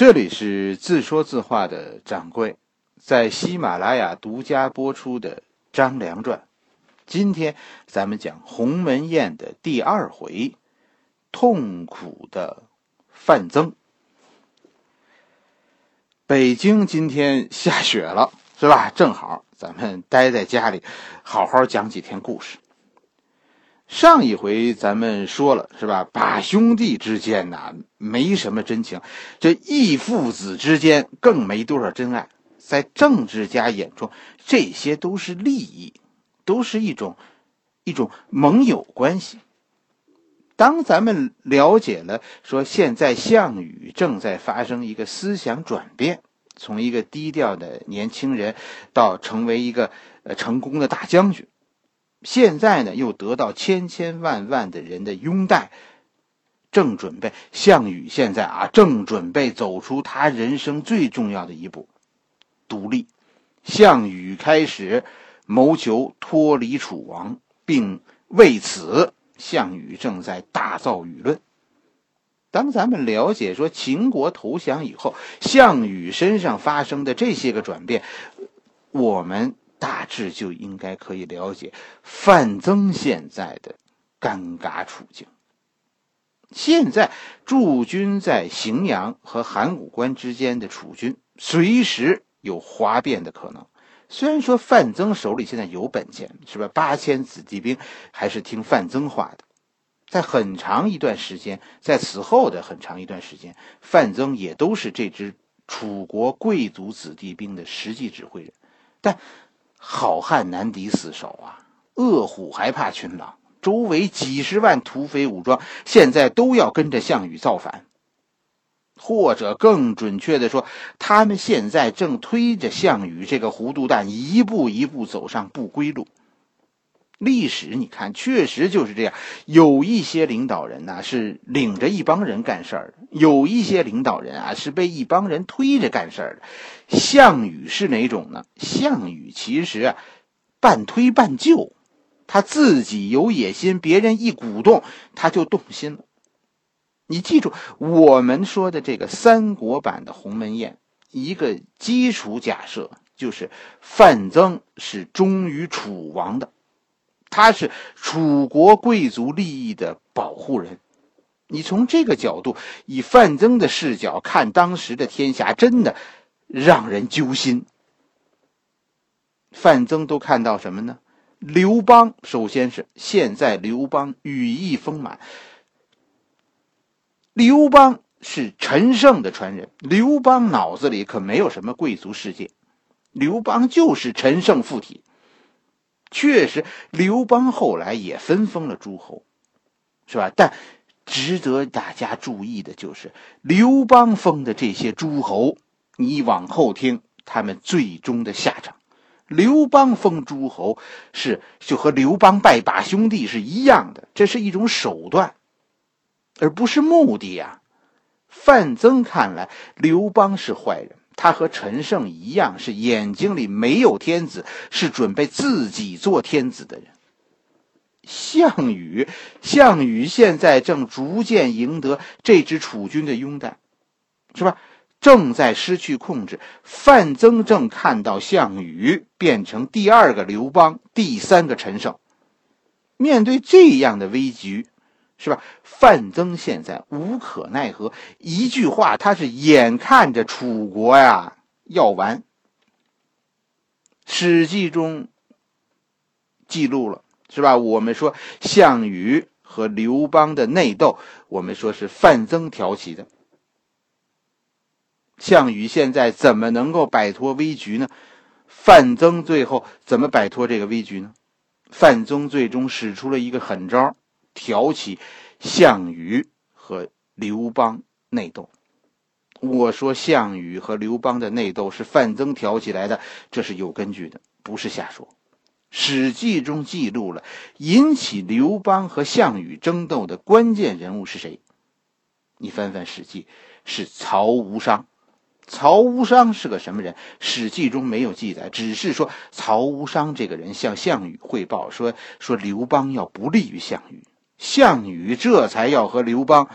这里是自说自话的掌柜，在喜马拉雅独家播出的《张良传》，今天咱们讲鸿门宴的第二回，痛苦的范增。北京今天下雪了，是吧？正好咱们待在家里，好好讲几天故事。上一回咱们说了是吧？把兄弟之间呐没什么真情，这义父子之间更没多少真爱。在政治家眼中，这些都是利益，都是一种一种盟友关系。当咱们了解了说现在项羽正在发生一个思想转变，从一个低调的年轻人到成为一个呃成功的大将军。现在呢，又得到千千万万的人的拥戴，正准备项羽现在啊，正准备走出他人生最重要的一步——独立。项羽开始谋求脱离楚王，并为此，项羽正在大造舆论。当咱们了解说秦国投降以后，项羽身上发生的这些个转变，我们。这就应该可以了解范增现在的尴尬处境。现在驻军在荥阳和函谷关之间的楚军，随时有哗变的可能。虽然说范增手里现在有本钱，是吧？八千子弟兵还是听范增话的。在很长一段时间，在此后的很长一段时间，范增也都是这支楚国贵族子弟兵的实际指挥人，但。好汉难敌四手啊，恶虎还怕群狼。周围几十万土匪武装，现在都要跟着项羽造反，或者更准确的说，他们现在正推着项羽这个糊涂蛋一步一步走上不归路。历史你看，确实就是这样。有一些领导人呢是领着一帮人干事儿，有一些领导人啊是被一帮人推着干事儿的。项羽是哪种呢？项羽其实啊，半推半就，他自己有野心，别人一鼓动他就动心了。你记住，我们说的这个三国版的鸿门宴，一个基础假设就是范增是忠于楚王的。他是楚国贵族利益的保护人，你从这个角度，以范增的视角看当时的天下，真的让人揪心。范增都看到什么呢？刘邦，首先是现在刘邦羽翼丰满，刘邦是陈胜的传人，刘邦脑子里可没有什么贵族世界，刘邦就是陈胜附体。确实，刘邦后来也分封了诸侯，是吧？但值得大家注意的就是，刘邦封的这些诸侯，你往后听他们最终的下场。刘邦封诸侯是就和刘邦拜把兄弟是一样的，这是一种手段，而不是目的呀。范增看来，刘邦是坏人。他和陈胜一样，是眼睛里没有天子，是准备自己做天子的人。项羽，项羽现在正逐渐赢得这支楚军的拥戴，是吧？正在失去控制。范增正看到项羽变成第二个刘邦，第三个陈胜。面对这样的危局。是吧？范增现在无可奈何，一句话，他是眼看着楚国呀要完。《史记》中记录了，是吧？我们说项羽和刘邦的内斗，我们说是范增挑起的。项羽现在怎么能够摆脱危局呢？范增最后怎么摆脱这个危局呢？范增最终使出了一个狠招。挑起项羽和刘邦内斗，我说项羽和刘邦的内斗是范增挑起来的，这是有根据的，不是瞎说。《史记》中记录了引起刘邦和项羽争斗的关键人物是谁？你翻翻《史记》，是曹无伤。曹无伤是个什么人？《史记》中没有记载，只是说曹无伤这个人向项羽汇报说，说刘邦要不利于项羽。项羽这才要和刘邦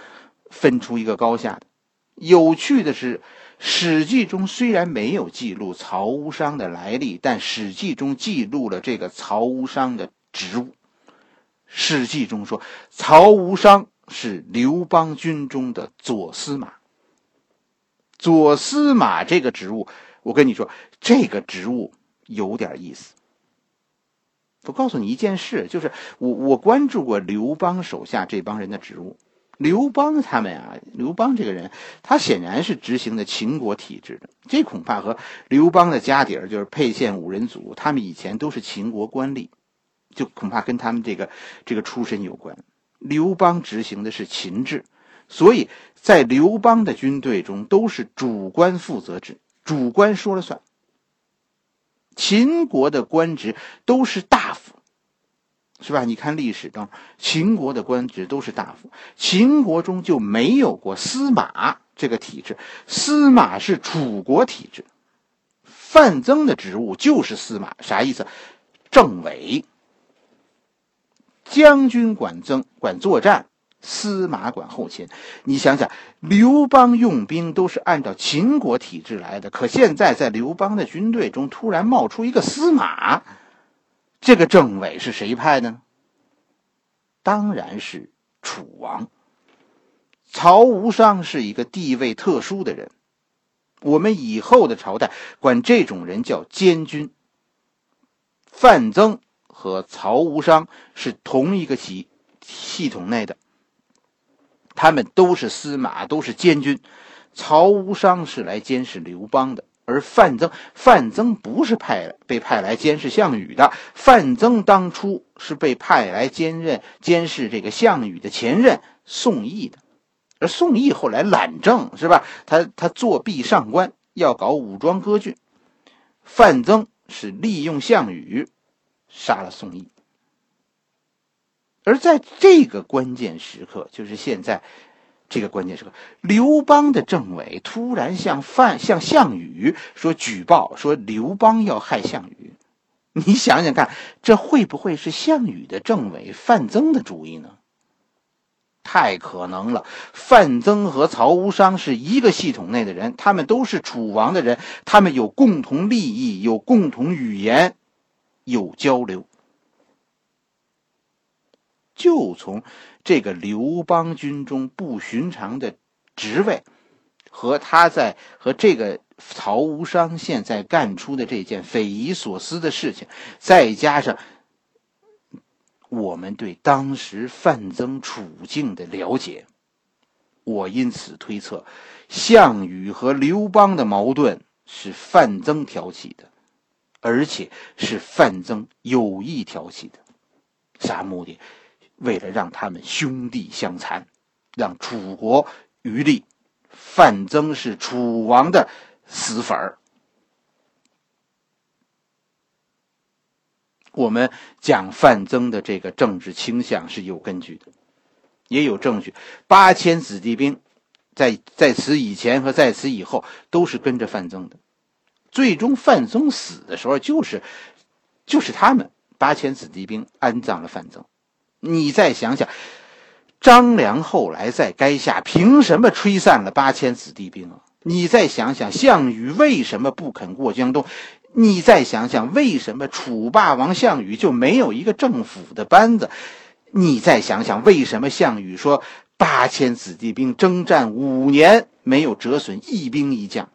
分出一个高下的，有趣的是，《史记》中虽然没有记录曹无伤的来历，但《史记》中记录了这个曹无伤的职务。《史记》中说，曹无伤是刘邦军中的左司马。左司马这个职务，我跟你说，这个职务有点意思。我告诉你一件事，就是我我关注过刘邦手下这帮人的职务。刘邦他们啊，刘邦这个人，他显然是执行的秦国体制的。这恐怕和刘邦的家底儿，就是沛县五人组，他们以前都是秦国官吏，就恐怕跟他们这个这个出身有关。刘邦执行的是秦制，所以在刘邦的军队中都是主官负责制，主官说了算。秦国的官职都是大夫。是吧？你看历史中，秦国的官职都是大夫，秦国中就没有过司马这个体制。司马是楚国体制，范增的职务就是司马，啥意思？政委。将军管增管作战，司马管后勤。你想想，刘邦用兵都是按照秦国体制来的，可现在在刘邦的军队中突然冒出一个司马。这个政委是谁派的呢？当然是楚王。曹无伤是一个地位特殊的人，我们以后的朝代管这种人叫监军。范增和曹无伤是同一个系系统内的，他们都是司马，都是监军。曹无伤是来监视刘邦的。而范增，范增不是派被派来监视项羽的。范增当初是被派来兼任监视这个项羽的前任宋义的。而宋义后来懒政，是吧？他他作弊上官，要搞武装割据。范增是利用项羽杀了宋义。而在这个关键时刻，就是现在。这个关键时刻，刘邦的政委突然向范向项羽说举报，说刘邦要害项羽。你想想看，这会不会是项羽的政委范增的主意呢？太可能了。范增和曹无伤是一个系统内的人，他们都是楚王的人，他们有共同利益，有共同语言，有交流。就从。这个刘邦军中不寻常的职位，和他在和这个曹无伤现在干出的这件匪夷所思的事情，再加上我们对当时范增处境的了解，我因此推测，项羽和刘邦的矛盾是范增挑起的，而且是范增有意挑起的，啥目的？为了让他们兄弟相残，让楚国余力，范增是楚王的死粉儿。我们讲范增的这个政治倾向是有根据的，也有证据。八千子弟兵，在在此以前和在此以后都是跟着范增的。最终范增死的时候，就是就是他们八千子弟兵安葬了范增。你再想想，张良后来在垓下凭什么吹散了八千子弟兵啊？你再想想，项羽为什么不肯过江东？你再想想，为什么楚霸王项羽就没有一个政府的班子？你再想想，为什么项羽说八千子弟兵征战五年没有折损一兵一将？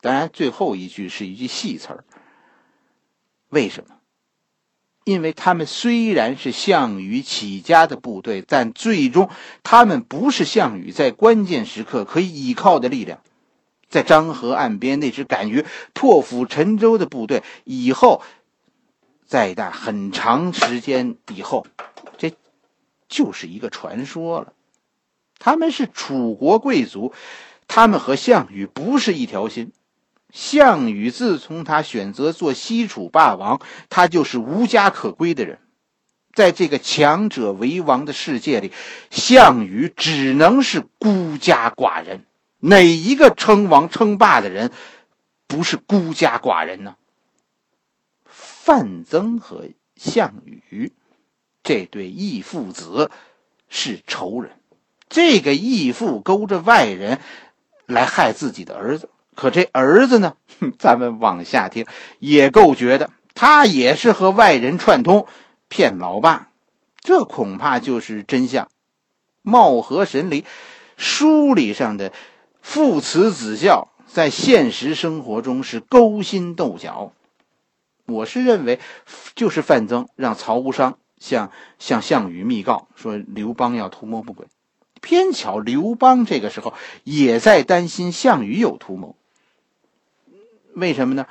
当然，最后一句是一句戏词儿。为什么？因为他们虽然是项羽起家的部队，但最终他们不是项羽在关键时刻可以依靠的力量。在漳河岸边那支敢于破釜沉舟的部队，以后在那很长时间以后，这就是一个传说了。他们是楚国贵族，他们和项羽不是一条心。项羽自从他选择做西楚霸王，他就是无家可归的人。在这个强者为王的世界里，项羽只能是孤家寡人。哪一个称王称霸的人不是孤家寡人呢？范增和项羽这对义父子是仇人。这个义父勾着外人来害自己的儿子。可这儿子呢？咱们往下听，也够绝的。他也是和外人串通，骗老爸，这恐怕就是真相。貌合神离，书里上的父慈子孝，在现实生活中是勾心斗角。我是认为，就是范增让曹无伤向向项羽密告说刘邦要图谋不轨，偏巧刘邦这个时候也在担心项羽有图谋。为什么呢？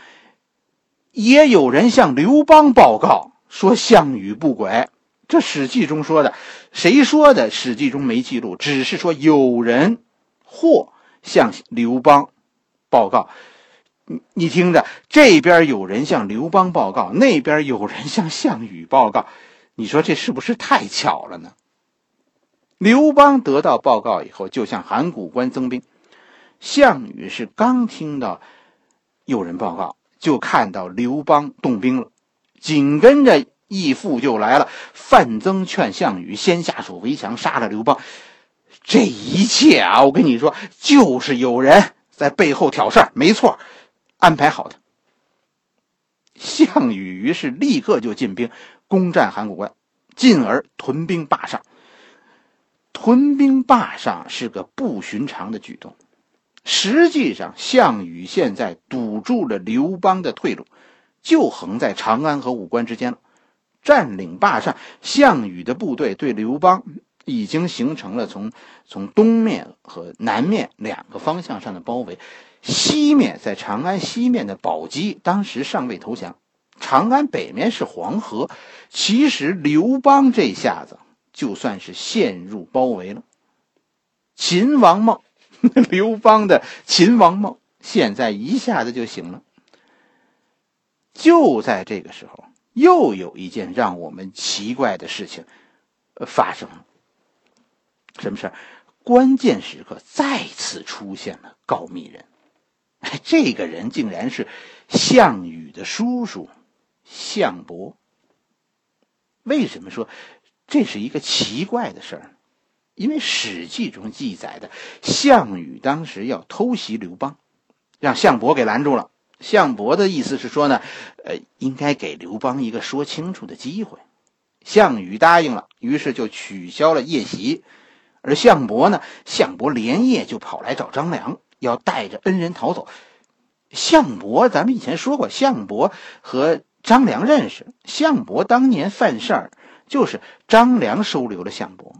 也有人向刘邦报告说项羽不轨，这《史记》中说的，谁说的？《史记》中没记录，只是说有人或向刘邦报告。你听着，这边有人向刘邦报告，那边有人向项羽报告，你说这是不是太巧了呢？刘邦得到报告以后，就向函谷关增兵。项羽是刚听到。有人报告，就看到刘邦动兵了，紧跟着义父就来了。范增劝项羽先下手为强，杀了刘邦。这一切啊，我跟你说，就是有人在背后挑事儿，没错，安排好的。项羽于是立刻就进兵攻占函谷关，进而屯兵霸上。屯兵霸上是个不寻常的举动。实际上，项羽现在堵住了刘邦的退路，就横在长安和武关之间了。占领霸上，项羽的部队对刘邦已经形成了从从东面和南面两个方向上的包围。西面在长安西面的宝鸡当时尚未投降，长安北面是黄河。其实刘邦这下子就算是陷入包围了。秦王梦。刘邦的秦王梦现在一下子就醒了。就在这个时候，又有一件让我们奇怪的事情发生了。什么事关键时刻再次出现了告密人，这个人竟然是项羽的叔叔项伯。为什么说这是一个奇怪的事儿？因为《史记》中记载的，项羽当时要偷袭刘邦，让项伯给拦住了。项伯的意思是说呢，呃，应该给刘邦一个说清楚的机会。项羽答应了，于是就取消了夜袭。而项伯呢，项伯连夜就跑来找张良，要带着恩人逃走。项伯，咱们以前说过，项伯和张良认识。项伯当年犯事儿，就是张良收留了项伯。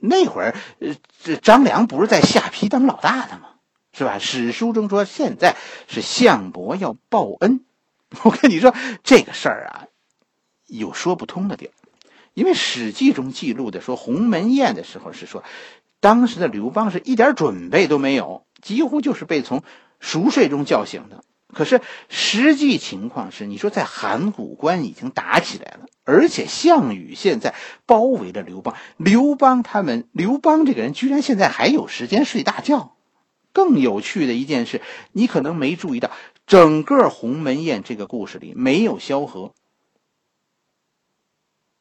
那会儿，呃，这张良不是在下邳当老大的吗？是吧？史书中说，现在是项伯要报恩。我跟你说，这个事儿啊，有说不通的地儿。因为《史记》中记录的说，鸿门宴的时候是说，当时的刘邦是一点准备都没有，几乎就是被从熟睡中叫醒的。可是实际情况是，你说在函谷关已经打起来了，而且项羽现在包围着刘邦，刘邦他们，刘邦这个人居然现在还有时间睡大觉。更有趣的一件事，你可能没注意到，整个鸿门宴这个故事里没有萧何。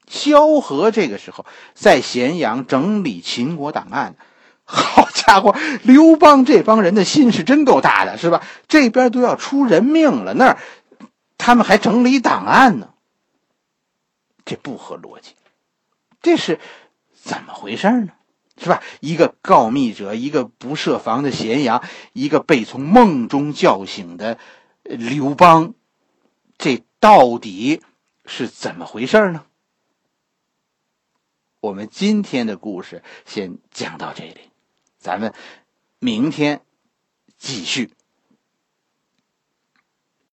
萧何这个时候在咸阳整理秦国档案。好家伙，刘邦这帮人的心是真够大的，是吧？这边都要出人命了，那儿他们还整理档案呢，这不合逻辑，这是怎么回事呢？是吧？一个告密者，一个不设防的咸阳，一个被从梦中叫醒的刘邦，这到底是怎么回事呢？我们今天的故事先讲到这里。咱们明天继续。